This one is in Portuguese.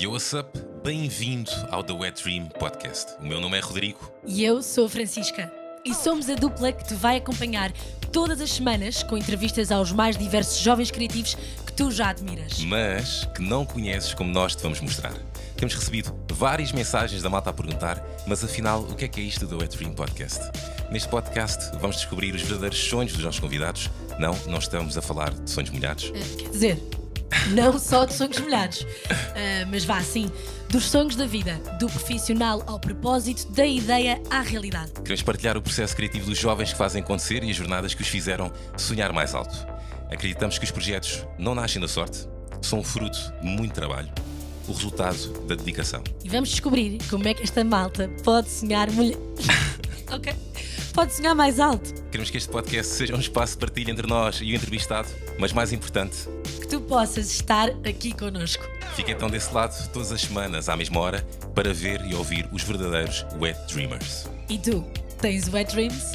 Yo, what's up? Bem-vindo ao The Wet Dream Podcast. O meu nome é Rodrigo. E eu sou a Francisca. E somos a dupla que te vai acompanhar todas as semanas com entrevistas aos mais diversos jovens criativos que tu já admiras. mas que não conheces como nós te vamos mostrar. Temos recebido várias mensagens da malta a perguntar, mas afinal, o que é que é isto do Wet Dream Podcast? Neste podcast, vamos descobrir os verdadeiros sonhos dos nossos convidados. Não, não estamos a falar de sonhos molhados. Quer dizer, não só de sonhos molhados, eh, mas vá assim, dos sonhos da vida, do profissional ao propósito, da ideia à realidade. Queremos partilhar o processo criativo dos jovens que fazem acontecer e as jornadas que os fizeram sonhar mais alto. Acreditamos que os projetos não nascem da sorte, são fruto de muito trabalho, o resultado da dedicação. E vamos descobrir como é que esta malta pode sonhar mulher. ok? Pode sonhar mais alto. Queremos que este podcast seja um espaço de partilha entre nós e o entrevistado, mas mais importante, Que tu possas estar aqui connosco. fica então desse lado todas as semanas à mesma hora para ver e ouvir os verdadeiros Wet Dreamers. E tu, tens wet dreams?